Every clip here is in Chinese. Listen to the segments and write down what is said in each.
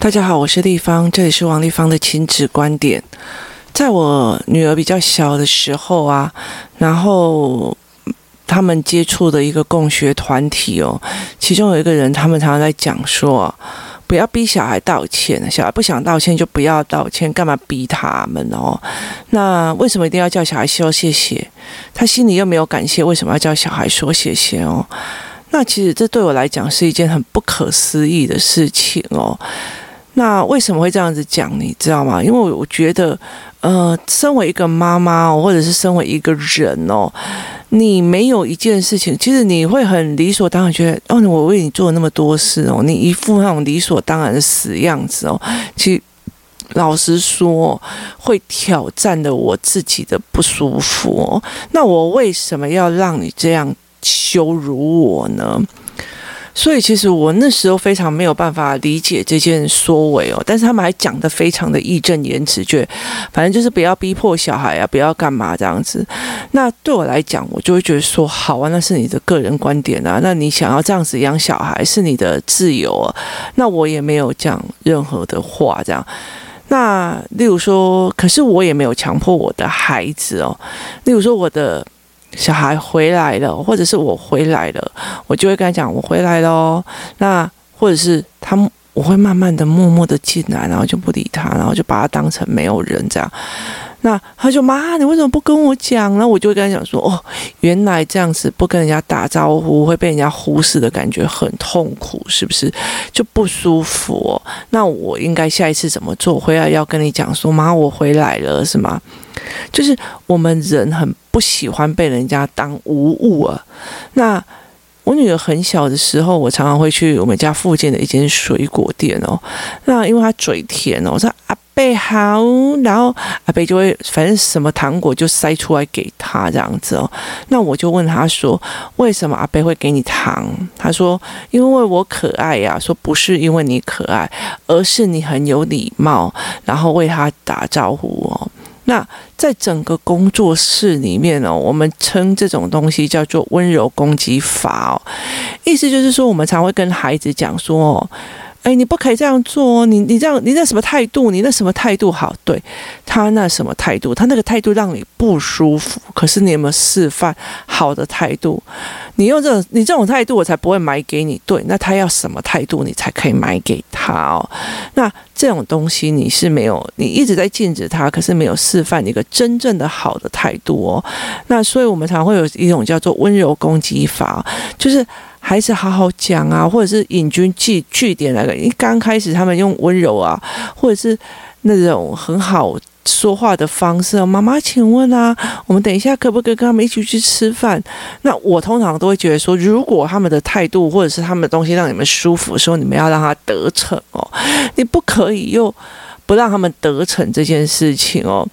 大家好，我是丽芳，这里是王丽芳的亲子观点。在我女儿比较小的时候啊，然后他们接触的一个共学团体哦，其中有一个人，他们常常在讲说，不要逼小孩道歉，小孩不想道歉就不要道歉，干嘛逼他们哦？那为什么一定要叫小孩说谢谢？他心里又没有感谢，为什么要叫小孩说谢谢哦？那其实这对我来讲是一件很不可思议的事情哦。那为什么会这样子讲？你知道吗？因为我觉得，呃，身为一个妈妈，或者是身为一个人哦，你没有一件事情，其实你会很理所当然觉得，哦，我为你做了那么多事哦，你一副那种理所当然的死样子哦，其实老实说，会挑战的我自己的不舒服哦。那我为什么要让你这样羞辱我呢？所以其实我那时候非常没有办法理解这件说为哦，但是他们还讲得非常的义正言辞，就反正就是不要逼迫小孩啊，不要干嘛这样子。那对我来讲，我就会觉得说好啊，那是你的个人观点啊，那你想要这样子养小孩是你的自由啊，那我也没有讲任何的话这样。那例如说，可是我也没有强迫我的孩子哦，例如说我的。小孩回来了，或者是我回来了，我就会跟他讲我回来了哦。那或者是他，我会慢慢的、默默的进来，然后就不理他，然后就把他当成没有人这样。那他就妈，你为什么不跟我讲呢？我就会跟他讲说，哦，原来这样子不跟人家打招呼会被人家忽视的感觉很痛苦，是不是？就不舒服哦。那我应该下一次怎么做？回来要跟你讲说，妈，我回来了，是吗？就是我们人很不喜欢被人家当无物啊。那我女儿很小的时候，我常常会去我们家附近的一间水果店哦。那因为她嘴甜哦，我说阿贝好，然后阿贝就会反正什么糖果就塞出来给她这样子哦。那我就问她说，为什么阿贝会给你糖？她说因为我可爱呀。说不是因为你可爱，而是你很有礼貌，然后为他打招呼哦。那在整个工作室里面呢，我们称这种东西叫做温柔攻击法哦，意思就是说，我们常会跟孩子讲说。哎，你不可以这样做！你你这样，你那什么态度？你那什么态度好？对，他那什么态度？他那个态度让你不舒服。可是你有没有示范好的态度？你用这种你这种态度，我才不会买给你。对，那他要什么态度，你才可以买给他哦？那这种东西你是没有，你一直在禁止他，可是没有示范一个真正的好的态度哦。那所以我们常会有一种叫做温柔攻击法，就是。孩子好好讲啊，或者是引经据据点来的。因为刚开始他们用温柔啊，或者是那种很好说话的方式。妈妈，请问啊，我们等一下可不可以跟他们一起去吃饭？那我通常都会觉得说，如果他们的态度或者是他们的东西让你们舒服的时候，你们要让他得逞哦。你不可以又不让他们得逞这件事情哦。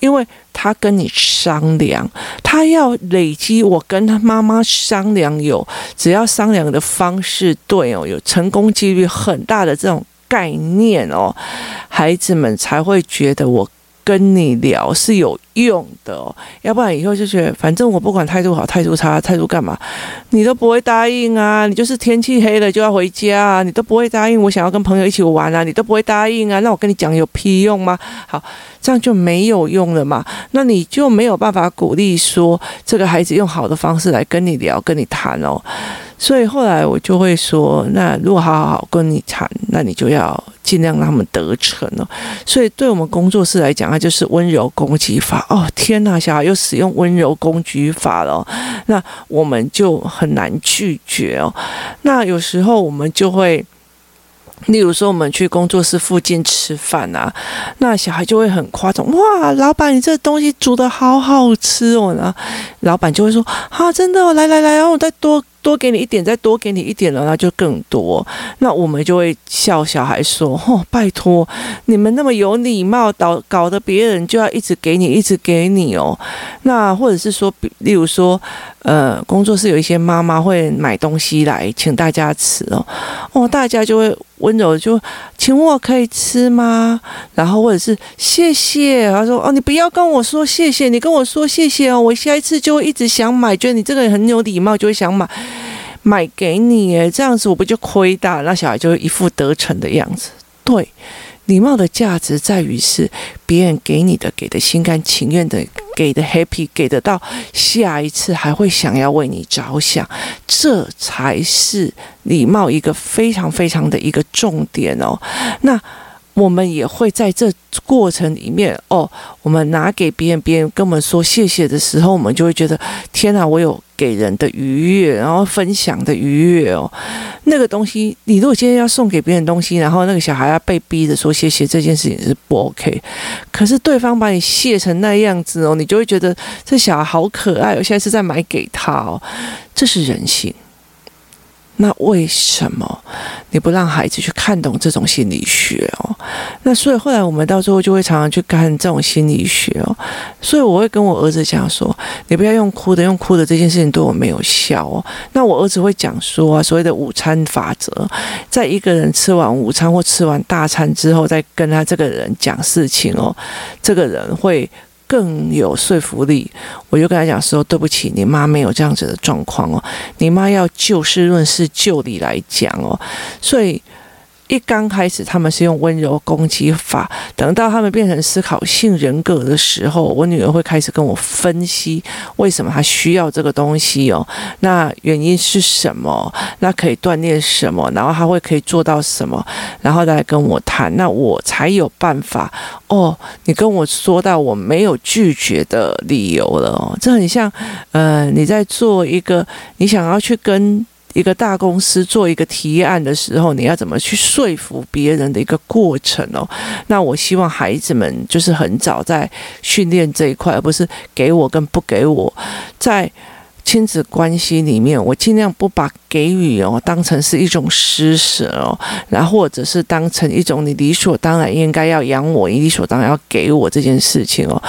因为他跟你商量，他要累积。我跟他妈妈商量有，只要商量的方式对哦，有成功几率很大的这种概念哦，孩子们才会觉得我跟你聊是有用的哦，要不然以后就觉得，反正我不管态度好态度差，态度干嘛，你都不会答应啊！你就是天气黑了就要回家啊！你都不会答应我想要跟朋友一起玩啊！你都不会答应啊！那我跟你讲有屁用吗？好，这样就没有用了嘛。那你就没有办法鼓励说这个孩子用好的方式来跟你聊、跟你谈哦。所以后来我就会说，那如果好好好跟你谈，那你就要尽量让他们得逞哦。所以对我们工作室来讲，它就是温柔攻击法。哦，天呐，小孩又使用温柔攻击法了，那我们就很难拒绝哦。那有时候我们就会，例如说我们去工作室附近吃饭啊，那小孩就会很夸张，哇，老板你这东西煮得好好吃哦，然后老板就会说，啊，真的哦，来来来，然后我再多。多给你一点，再多给你一点了，那就更多。那我们就会笑小孩说：“哦，拜托，你们那么有礼貌，搞搞得别人就要一直给你，一直给你哦。”那或者是说，例如说，呃，工作室有一些妈妈会买东西来请大家吃哦，哦，大家就会温柔就请问我可以吃吗？然后或者是谢谢，他说：“哦，你不要跟我说谢谢，你跟我说谢谢哦，我下一次就会一直想买，觉得你这个人很有礼貌，就会想买。”买给你诶，这样子我不就亏大了？那小孩就一副得逞的样子。对，礼貌的价值在于是别人给你的，给的心甘情愿的，给的 happy，给得到下一次还会想要为你着想，这才是礼貌一个非常非常的一个重点哦。那。我们也会在这过程里面哦，我们拿给别人，别人跟我们说谢谢的时候，我们就会觉得天哪，我有给人的愉悦，然后分享的愉悦哦。那个东西，你如果今天要送给别人东西，然后那个小孩要被逼着说谢谢，这件事情是不 OK。可是对方把你谢成那样子哦，你就会觉得这小孩好可爱，我现在是在买给他哦，这是人性。那为什么你不让孩子去看懂这种心理学哦？那所以后来我们到最后就会常常去看这种心理学哦。所以我会跟我儿子讲说：“你不要用哭的，用哭的这件事情对我没有效哦。”那我儿子会讲说啊，所谓的午餐法则，在一个人吃完午餐或吃完大餐之后，再跟他这个人讲事情哦，这个人会。更有说服力，我就跟他讲说：“对不起，你妈没有这样子的状况哦，你妈要就事论事，就理来讲哦，所以。”一刚开始，他们是用温柔攻击法，等到他们变成思考性人格的时候，我女儿会开始跟我分析为什么她需要这个东西哦，那原因是什么？那可以锻炼什么？然后她会可以做到什么？然后再来跟我谈，那我才有办法哦。你跟我说到我没有拒绝的理由了哦，这很像，呃，你在做一个，你想要去跟。一个大公司做一个提案的时候，你要怎么去说服别人的一个过程哦？那我希望孩子们就是很早在训练这一块，而不是给我跟不给我在。亲子关系里面，我尽量不把给予哦当成是一种施舍哦，然后或者是当成一种你理所当然应该要养我，你理所当然要给我这件事情哦，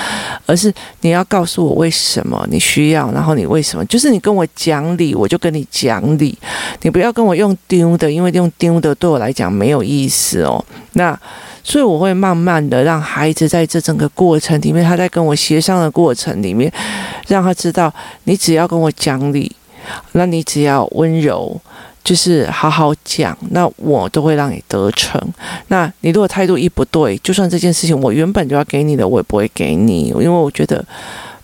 而是你要告诉我为什么你需要，然后你为什么，就是你跟我讲理，我就跟你讲理，你不要跟我用丢的，因为用丢的对我来讲没有意思哦。那。所以我会慢慢的让孩子在这整个过程里面，他在跟我协商的过程里面，让他知道，你只要跟我讲理，那你只要温柔，就是好好讲，那我都会让你得逞。那你如果态度一不对，就算这件事情我原本就要给你的，我也不会给你，因为我觉得，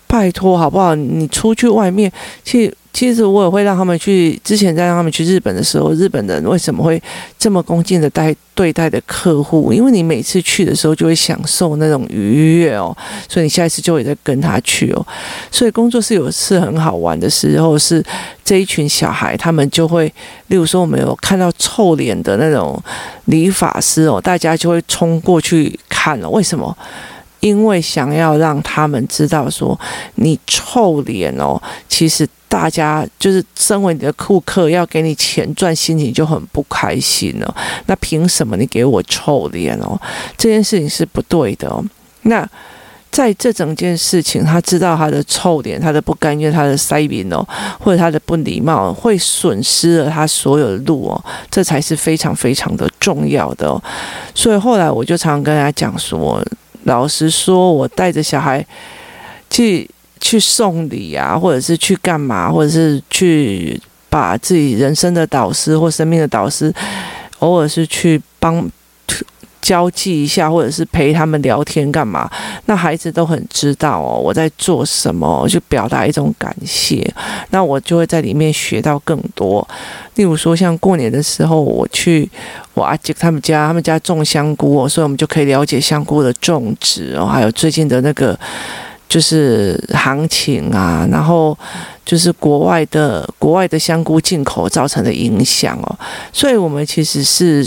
拜托好不好？你出去外面去。其实我也会让他们去。之前在让他们去日本的时候，日本人为什么会这么恭敬的待对待的客户？因为你每次去的时候就会享受那种愉悦哦，所以你下一次就会再跟他去哦。所以工作室有一次很好玩的时候，是这一群小孩他们就会，例如说我们有看到臭脸的那种理发师哦，大家就会冲过去看了。为什么？因为想要让他们知道说，你臭脸哦，其实。大家就是身为你的顾客，要给你钱赚，心情就很不开心了。那凭什么你给我臭脸哦？这件事情是不对的哦。那在这整件事情，他知道他的臭脸、他的不甘愿、他的塞宾哦，或者他的不礼貌，会损失了他所有的路哦。这才是非常非常的重要的哦。所以后来我就常常跟他讲说，老实说，我带着小孩去。去送礼啊，或者是去干嘛，或者是去把自己人生的导师或生命的导师，偶尔是去帮交际一下，或者是陪他们聊天干嘛？那孩子都很知道哦，我在做什么，就表达一种感谢。那我就会在里面学到更多。例如说，像过年的时候，我去我阿姐他们家，他们家种香菇哦，所以我们就可以了解香菇的种植哦，还有最近的那个。就是行情啊，然后就是国外的国外的香菇进口造成的影响哦，所以我们其实是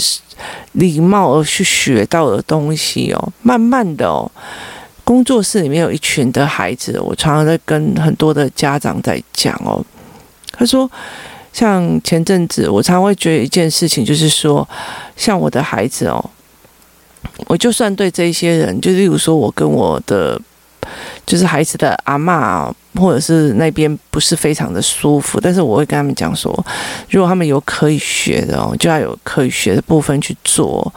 礼貌而去学到的东西哦。慢慢的哦，工作室里面有一群的孩子，我常常在跟很多的家长在讲哦。他说，像前阵子我常会觉得一件事情，就是说，像我的孩子哦，我就算对这些人，就例如说我跟我的。就是孩子的阿嬷，或者是那边不是非常的舒服，但是我会跟他们讲说，如果他们有可以学的哦，就要有可以学的部分去做。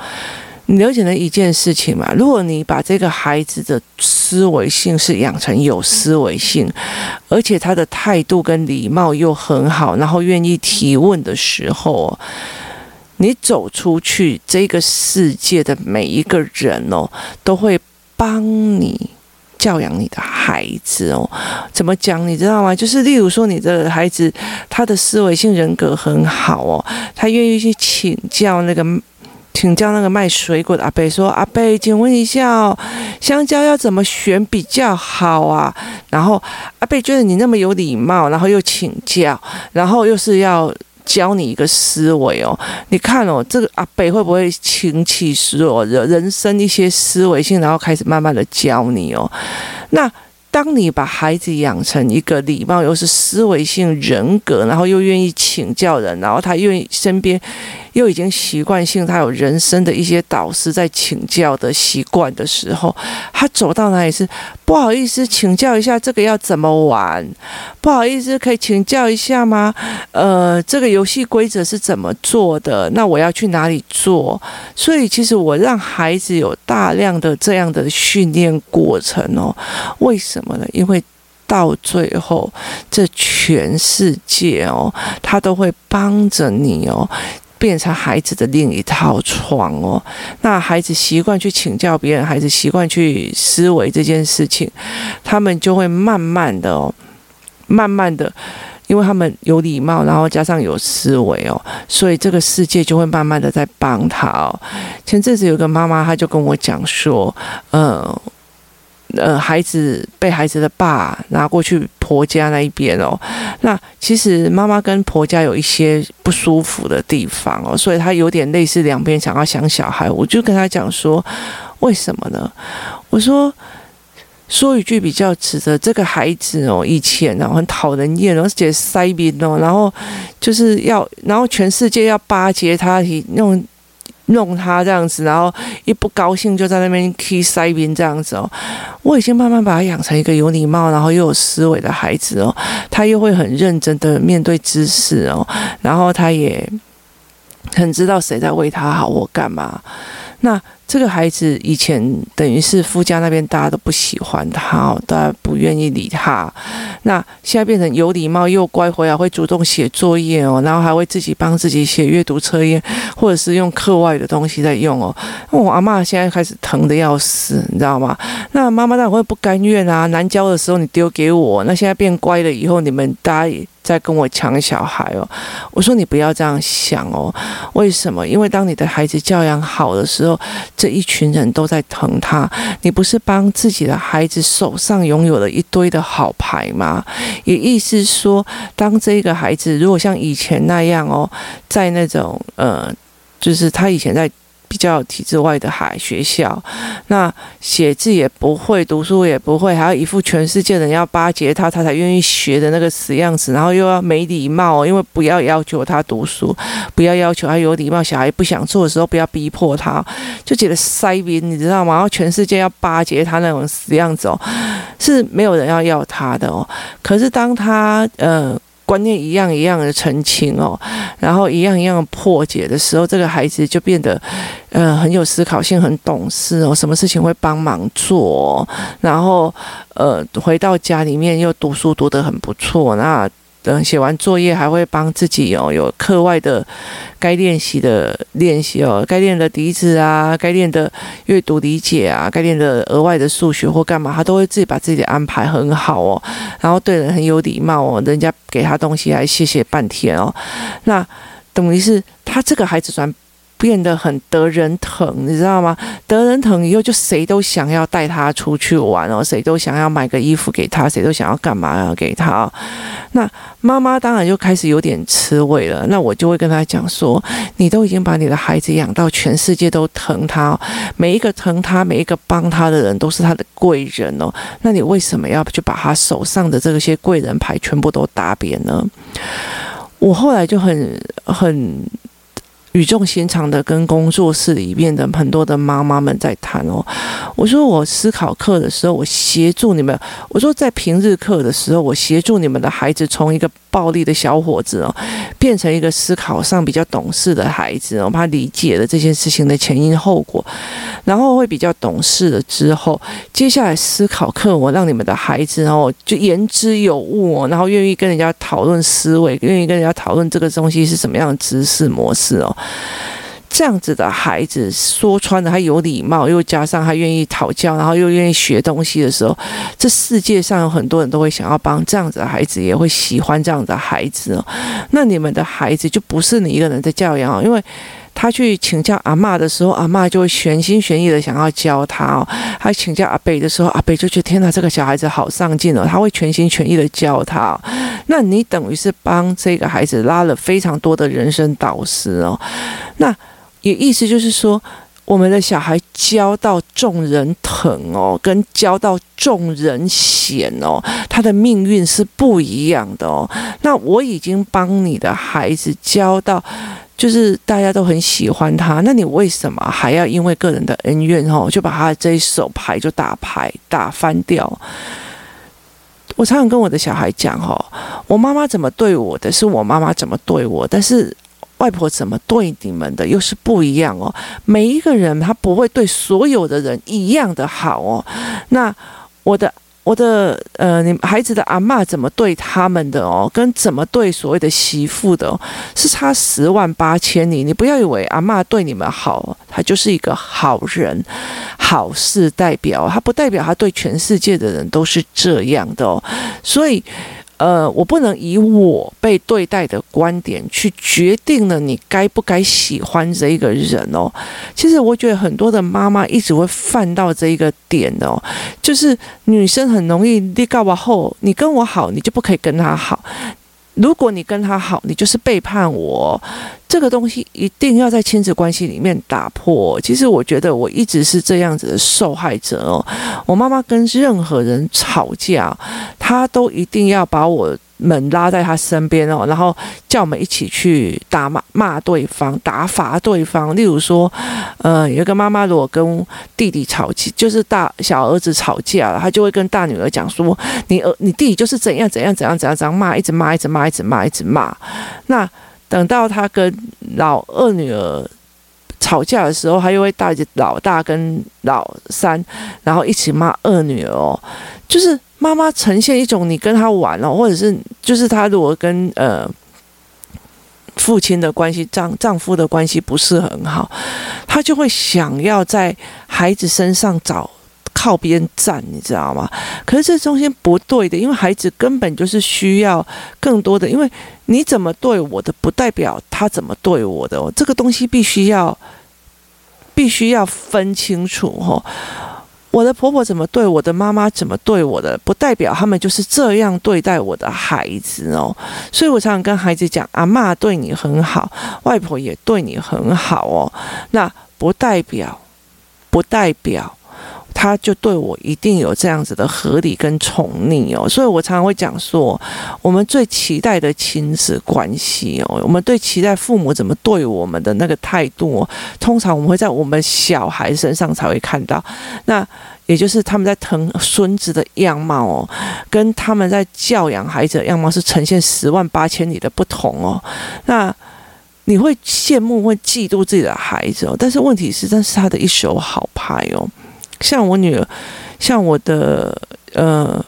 你了解了一件事情嘛，如果你把这个孩子的思维性是养成有思维性，而且他的态度跟礼貌又很好，然后愿意提问的时候。你走出去，这个世界的每一个人哦，都会帮你教养你的孩子哦。怎么讲？你知道吗？就是例如说，你的孩子他的思维性人格很好哦，他愿意去请教那个。请教那个卖水果的阿贝说：“阿贝，请问一下，香蕉要怎么选比较好啊？”然后阿贝觉得你那么有礼貌，然后又请教，然后又是要教你一个思维哦。你看哦，这个阿北会不会倾其所有人生一些思维性，然后开始慢慢的教你哦？那。当你把孩子养成一个礼貌又是思维性人格，然后又愿意请教人，然后他愿意身边又已经习惯性他有人生的一些导师在请教的习惯的时候，他走到哪里是不好意思请教一下这个要怎么玩？不好意思，可以请教一下吗？呃，这个游戏规则是怎么做的？那我要去哪里做？所以其实我让孩子有大量的这样的训练过程哦，为什么？呢？因为到最后，这全世界哦，他都会帮着你哦，变成孩子的另一套床哦。那孩子习惯去请教别人，孩子习惯去思维这件事情，他们就会慢慢的哦，慢慢的，因为他们有礼貌，然后加上有思维哦，所以这个世界就会慢慢的在帮他哦。前阵子有个妈妈，她就跟我讲说，呃。呃，孩子被孩子的爸拿过去婆家那一边哦，那其实妈妈跟婆家有一些不舒服的地方哦，所以她有点类似两边想要想小孩，我就跟她讲说，为什么呢？我说说一句比较值得，这个孩子哦，以前哦很讨人厌，而且塞宾哦，然后就是要，然后全世界要巴结他，那种。弄他这样子，然后一不高兴就在那边踢塞边这样子哦。我已经慢慢把他养成一个有礼貌，然后又有思维的孩子哦。他又会很认真的面对知识哦，然后他也很知道谁在为他好或干嘛。那这个孩子以前等于是夫家那边大家都不喜欢他，大家不愿意理他。那现在变成有礼貌又乖，回来会主动写作业哦，然后还会自己帮自己写阅读测验，或者是用课外的东西在用哦。我阿嬷现在开始疼得要死，你知道吗？那妈妈当然会不甘愿啊，难教的时候你丢给我，那现在变乖了以后，你们大家也在跟我抢小孩哦。我说你不要这样想哦，为什么？因为当你的孩子教养好的时候。这一群人都在疼他，你不是帮自己的孩子手上拥有了一堆的好牌吗？也意思说，当这个孩子如果像以前那样哦，在那种呃，就是他以前在。比较体制外的海学校，那写字也不会，读书也不会，还要一副全世界人要巴结他，他才愿意学的那个死样子，然后又要没礼貌，因为不要要求他读书，不要要求他有礼貌，小孩不想做的时候不要逼迫他，就觉得塞宾，你知道吗？然后全世界要巴结他那种死样子哦，是没有人要要他的哦。可是当他呃。观念一样一样的澄清哦，然后一样一样破解的时候，这个孩子就变得，呃，很有思考性，很懂事哦，什么事情会帮忙做，然后呃，回到家里面又读书读得很不错，那。等写完作业还会帮自己哦，有课外的该练习的练习哦，该练的笛子啊，该练的阅读理解啊，该练的额外的数学或干嘛，他都会自己把自己的安排很好哦，然后对人很有礼貌哦，人家给他东西还谢谢半天哦，那等于是他这个孩子转。变得很得人疼，你知道吗？得人疼以后，就谁都想要带他出去玩哦，谁都想要买个衣服给他，谁都想要干嘛要给他。那妈妈当然就开始有点吃味了。那我就会跟他讲说：“你都已经把你的孩子养到全世界都疼他，每一个疼他、每一个帮他的人都是他的贵人哦。那你为什么要去把他手上的这些贵人牌全部都打扁呢？”我后来就很很。语重心长的跟工作室里面的很多的妈妈们在谈哦，我说我思考课的时候，我协助你们。我说在平日课的时候，我协助你们的孩子从一个暴力的小伙子哦，变成一个思考上比较懂事的孩子哦，他理解了这件事情的前因后果，然后会比较懂事了之后，接下来思考课我让你们的孩子哦，就言之有物哦，然后愿意跟人家讨论思维，愿意跟人家讨论这个东西是什么样的知识模式哦。这样子的孩子，说穿了，他有礼貌，又加上他愿意讨教，然后又愿意学东西的时候，这世界上有很多人都会想要帮这样子的孩子，也会喜欢这样子的孩子。那你们的孩子就不是你一个人在教养哦，因为。他去请教阿嬷的时候，阿嬷就会全心全意的想要教他哦。他请教阿伯的时候，阿伯就觉得天哪，这个小孩子好上进哦，他会全心全意的教他。那你等于是帮这个孩子拉了非常多的人生导师哦。那也意思就是说，我们的小孩教到众人疼哦，跟教到众人嫌哦，他的命运是不一样的哦。那我已经帮你的孩子教到。就是大家都很喜欢他，那你为什么还要因为个人的恩怨哦，就把他这一手牌就打牌打翻掉？我常常跟我的小孩讲哦，我妈妈怎么对我的，是我妈妈怎么对我，但是外婆怎么对你们的又是不一样哦。每一个人他不会对所有的人一样的好哦。那我的。我的呃，你孩子的阿嬷怎么对他们的哦，跟怎么对所谓的媳妇的，是差十万八千里。你不要以为阿嬷对你们好，她就是一个好人，好事代表，她不代表她对全世界的人都是这样的哦，所以。呃，我不能以我被对待的观点去决定了你该不该喜欢这一个人哦。其实我觉得很多的妈妈一直会犯到这一个点哦，就是女生很容易，你告我后，你跟我好，你就不可以跟他好。如果你跟他好，你就是背叛我。这个东西一定要在亲子关系里面打破。其实我觉得我一直是这样子的受害者哦。我妈妈跟任何人吵架，她都一定要把我们拉在他身边哦，然后叫我们一起去打骂骂对方，打罚对方。例如说，呃，有一个妈妈如果跟弟弟吵架，就是大小儿子吵架了，她就会跟大女儿讲说：“你儿你弟弟就是怎样怎样怎样怎样怎样骂，一直骂，一直骂，一直骂，一直骂。”那等到他跟老二女儿吵架的时候，他又会带着老大跟老三，然后一起骂二女儿哦。就是妈妈呈现一种你跟他玩哦，或者是就是他如果跟呃父亲的关系、丈丈夫的关系不是很好，他就会想要在孩子身上找。靠边站，你知道吗？可是这中间不对的，因为孩子根本就是需要更多的。因为你怎么对我的，不代表他怎么对我的。这个东西必须要必须要分清楚哦。我的婆婆怎么对我的，妈妈怎么对我的，不代表他们就是这样对待我的孩子哦。所以我常常跟孩子讲：阿妈对你很好，外婆也对你很好哦。那不代表，不代表。他就对我一定有这样子的合理跟宠溺哦，所以我常常会讲说，我们最期待的亲子关系哦，我们最期待父母怎么对我们的那个态度，通常我们会在我们小孩身上才会看到，那也就是他们在疼孙子的样貌哦，跟他们在教养孩子的样貌是呈现十万八千里的不同哦，那你会羡慕会嫉妒自己的孩子哦，但是问题是，这是他的一手好牌哦。像我女儿，像我的呃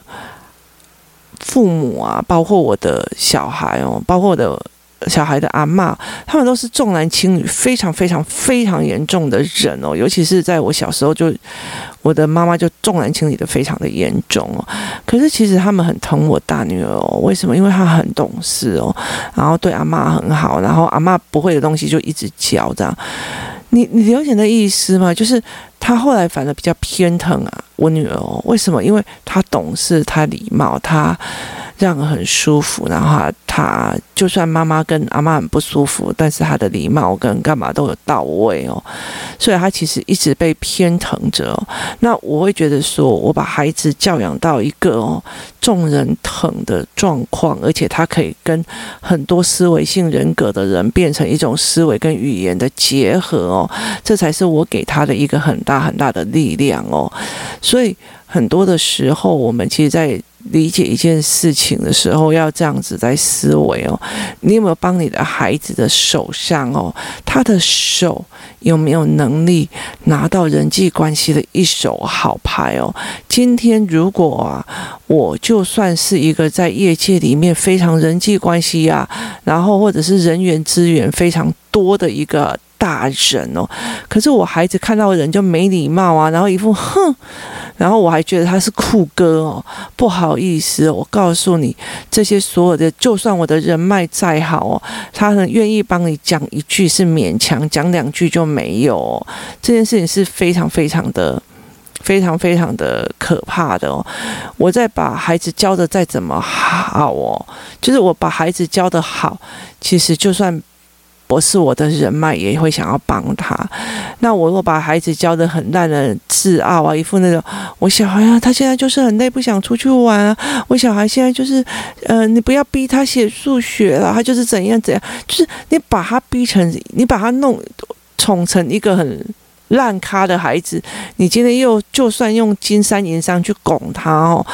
父母啊，包括我的小孩哦，包括我的小孩的阿嬷，他们都是重男轻女，非常非常非常严重的人哦。尤其是在我小时候就，我的妈妈就重男轻女的非常的严重哦。可是其实他们很疼我大女儿哦，为什么？因为她很懂事哦，然后对阿嬷很好，然后阿嬷不会的东西就一直教这样。你你了解的意思吗？就是他后来反而比较偏疼啊，我女儿哦，为什么？因为她懂事，她礼貌，她。让人很舒服，然后他，就算妈妈跟阿妈很不舒服，但是他的礼貌跟干嘛都有到位哦，所以他其实一直被偏疼着哦。那我会觉得说，我把孩子教养到一个哦众人疼的状况，而且他可以跟很多思维性人格的人变成一种思维跟语言的结合哦，这才是我给他的一个很大很大的力量哦。所以很多的时候，我们其实，在理解一件事情的时候，要这样子在思维哦。你有没有帮你的孩子的手上哦？他的手有没有能力拿到人际关系的一手好牌哦？今天如果啊，我就算是一个在业界里面非常人际关系啊，然后或者是人员资源非常多的一个。大人哦。可是我孩子看到人就没礼貌啊，然后一副哼，然后我还觉得他是酷哥哦，不好意思，我告诉你，这些所有的，就算我的人脉再好哦，他很愿意帮你讲一句是勉强，讲两句就没有。这件事情是非常非常的。非常非常的可怕的哦！我再把孩子教的再怎么好哦，就是我把孩子教的好，其实就算不是我的人脉，也会想要帮他。那我如果把孩子教的很烂的自傲啊，一副那种我小孩啊，他现在就是很累，不想出去玩啊。我小孩现在就是，呃，你不要逼他写数学了，他就是怎样怎样，就是你把他逼成，你把他弄宠成一个很。烂咖的孩子，你今天又就算用金山银山去拱他哦，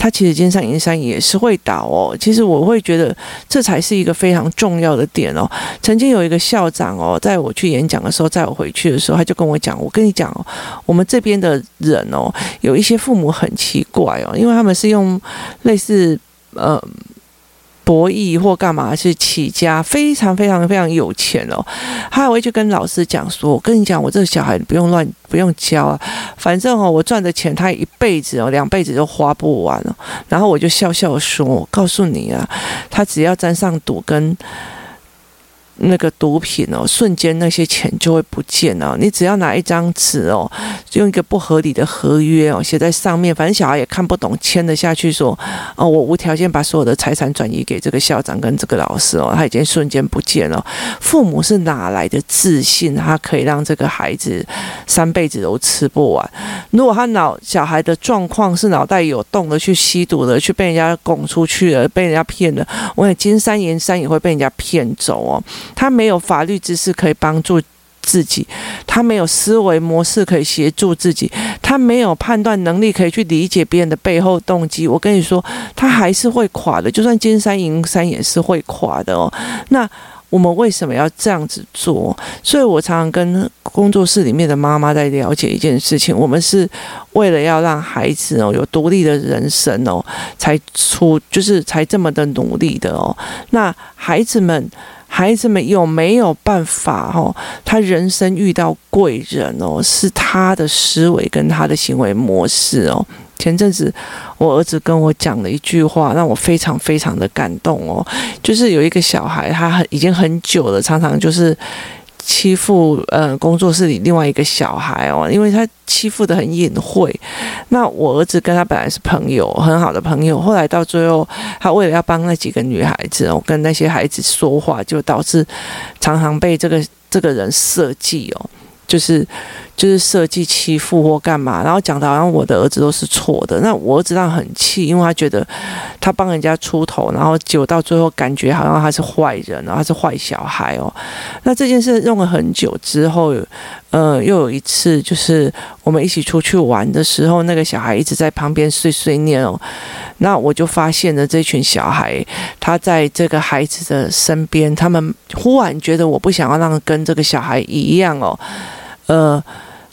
他其实金山银山也是会倒哦。其实我会觉得这才是一个非常重要的点哦。曾经有一个校长哦，在我去演讲的时候，在我回去的时候，他就跟我讲：“我跟你讲哦，我们这边的人哦，有一些父母很奇怪哦，因为他们是用类似呃。”博弈或干嘛是起家，非常非常非常有钱哦。他还会去跟老师讲说：“我跟你讲，我这个小孩不用乱，不用教啊，反正哦，我赚的钱他一辈子哦，两辈子都花不完哦。”然后我就笑笑说：“我告诉你啊，他只要沾上赌跟。”那个毒品哦，瞬间那些钱就会不见了。你只要拿一张纸哦，用一个不合理的合约哦写在上面，反正小孩也看不懂，签了下去说哦，我无条件把所有的财产转移给这个校长跟这个老师哦，他已经瞬间不见了。父母是哪来的自信，他可以让这个孩子三辈子都吃不完？如果他脑小孩的状况是脑袋有洞的，去吸毒的，去被人家拱出去了，被人家骗了，我也金山银山也会被人家骗走哦。他没有法律知识可以帮助自己，他没有思维模式可以协助自己，他没有判断能力可以去理解别人的背后动机。我跟你说，他还是会垮的，就算金山银山也是会垮的哦。那我们为什么要这样子做？所以我常常跟工作室里面的妈妈在了解一件事情：我们是为了要让孩子哦有独立的人生哦，才出就是才这么的努力的哦。那孩子们。孩子们有没有办法？哦，他人生遇到贵人哦，是他的思维跟他的行为模式哦。前阵子我儿子跟我讲了一句话，让我非常非常的感动哦，就是有一个小孩，他很已经很久了，常常就是。欺负呃工作室里另外一个小孩哦，因为他欺负的很隐晦。那我儿子跟他本来是朋友，很好的朋友。后来到最后，他为了要帮那几个女孩子哦，跟那些孩子说话，就导致常常被这个这个人设计哦。就是就是设计欺负或干嘛，然后讲的好像我的儿子都是错的。那我儿子当然很气，因为他觉得他帮人家出头，然后结果到最后感觉好像他是坏人，然后他是坏小孩哦。那这件事用了很久之后，呃，又有一次就是我们一起出去玩的时候，那个小孩一直在旁边碎碎念哦。那我就发现了这群小孩，他在这个孩子的身边，他们忽然觉得我不想要让跟这个小孩一样哦。呃，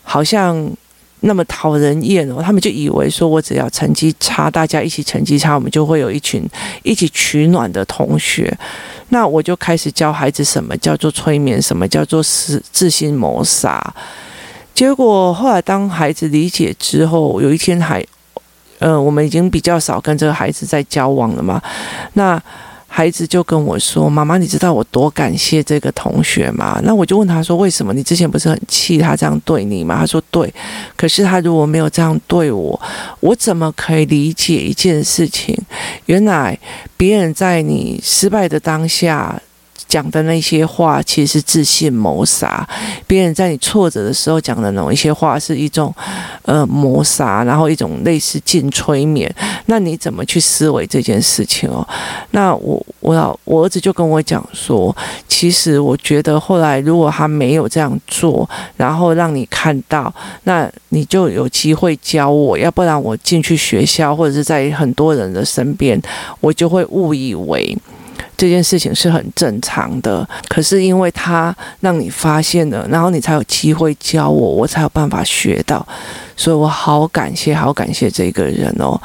好像那么讨人厌哦，他们就以为说我只要成绩差，大家一起成绩差，我们就会有一群一起取暖的同学。那我就开始教孩子什么叫做催眠，什么叫做是自信谋杀。结果后来当孩子理解之后，有一天还，呃，我们已经比较少跟这个孩子在交往了嘛，那。孩子就跟我说：“妈妈，你知道我多感谢这个同学吗？”那我就问他说：“为什么？你之前不是很气他这样对你吗？”他说：“对。可是他如果没有这样对我，我怎么可以理解一件事情？原来别人在你失败的当下。”讲的那些话其实是自信谋杀，别人在你挫折的时候讲的那一些话是一种呃谋杀，然后一种类似近催眠。那你怎么去思维这件事情哦？那我我要我儿子就跟我讲说，其实我觉得后来如果他没有这样做，然后让你看到，那你就有机会教我，要不然我进去学校或者是在很多人的身边，我就会误以为。这件事情是很正常的，可是因为他让你发现了，然后你才有机会教我，我才有办法学到，所以我好感谢，好感谢这个人哦。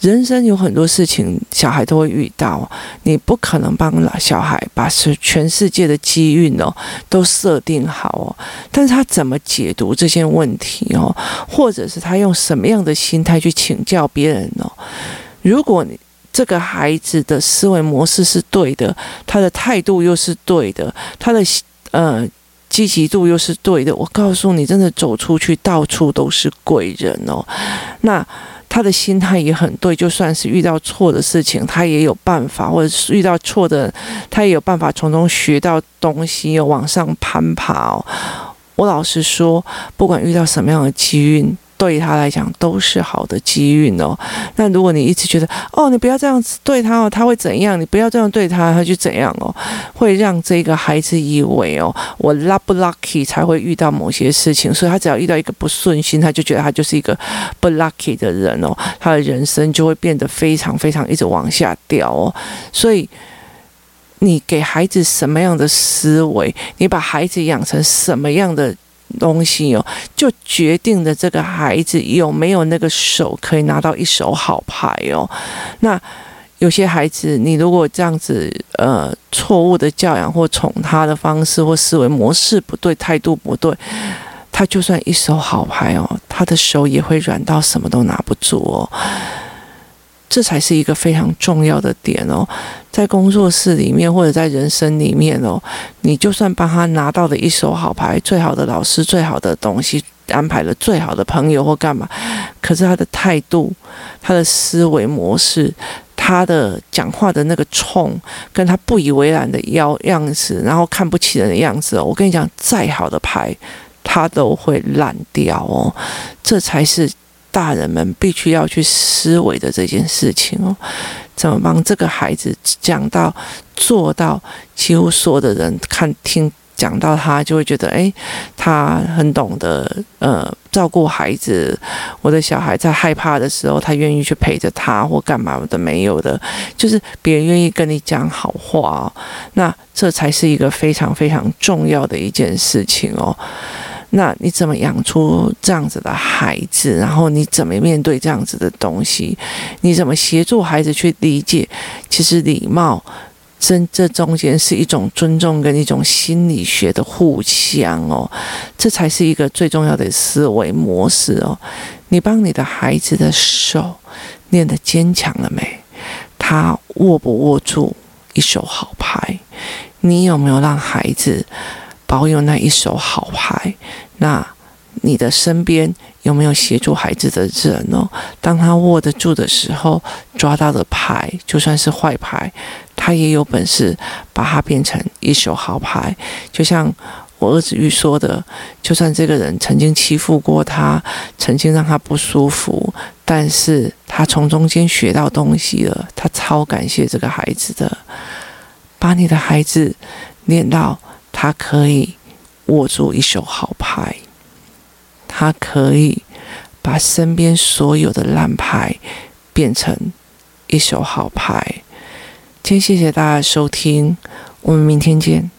人生有很多事情，小孩都会遇到，你不可能帮小孩把是全世界的机运哦都设定好哦，但是他怎么解读这些问题哦，或者是他用什么样的心态去请教别人哦？如果你这个孩子的思维模式是对的，他的态度又是对的，他的呃。积极度又是对的，我告诉你，真的走出去到处都是贵人哦。那他的心态也很对，就算是遇到错的事情，他也有办法，或者是遇到错的，他也有办法从中学到东西，往上攀爬。我老实说，不管遇到什么样的机运。对他来讲都是好的机运哦。那如果你一直觉得哦，你不要这样子对他哦，他会怎样？你不要这样对他，他就怎样哦，会让这个孩子以为哦，我 luck 不 lucky 才会遇到某些事情，所以他只要遇到一个不顺心，他就觉得他就是一个不 lucky 的人哦，他的人生就会变得非常非常一直往下掉哦。所以你给孩子什么样的思维，你把孩子养成什么样的东西哦，就决定了这个孩子有没有那个手可以拿到一手好牌哦。那有些孩子，你如果这样子呃错误的教养或宠他的方式或思维模式不对，态度不对，他就算一手好牌哦，他的手也会软到什么都拿不住哦。这才是一个非常重要的点哦，在工作室里面或者在人生里面哦，你就算帮他拿到了一手好牌，最好的老师、最好的东西，安排了最好的朋友或干嘛，可是他的态度、他的思维模式、他的讲话的那个冲，跟他不以为然的样样子，然后看不起人的样子哦，我跟你讲，再好的牌，他都会烂掉哦，这才是。大人们必须要去思维的这件事情哦，怎么帮这个孩子讲到做到？几乎所有的人看听讲到他，就会觉得，诶，他很懂得呃照顾孩子。我的小孩在害怕的时候，他愿意去陪着他或干嘛的没有的，就是别人愿意跟你讲好话。那这才是一个非常非常重要的一件事情哦。那你怎么养出这样子的孩子？然后你怎么面对这样子的东西？你怎么协助孩子去理解？其实礼貌，这这中间是一种尊重跟一种心理学的互相哦，这才是一个最重要的思维模式哦。你帮你的孩子的手练得坚强了没？他握不握住一手好牌？你有没有让孩子保有那一手好牌？那你的身边有没有协助孩子的人哦？当他握得住的时候，抓到的牌就算是坏牌，他也有本事把它变成一手好牌。就像我儿子玉说的，就算这个人曾经欺负过他，曾经让他不舒服，但是他从中间学到东西了，他超感谢这个孩子的。把你的孩子练到他可以。握住一手好牌，他可以把身边所有的烂牌变成一手好牌。今天谢谢大家收听，我们明天见。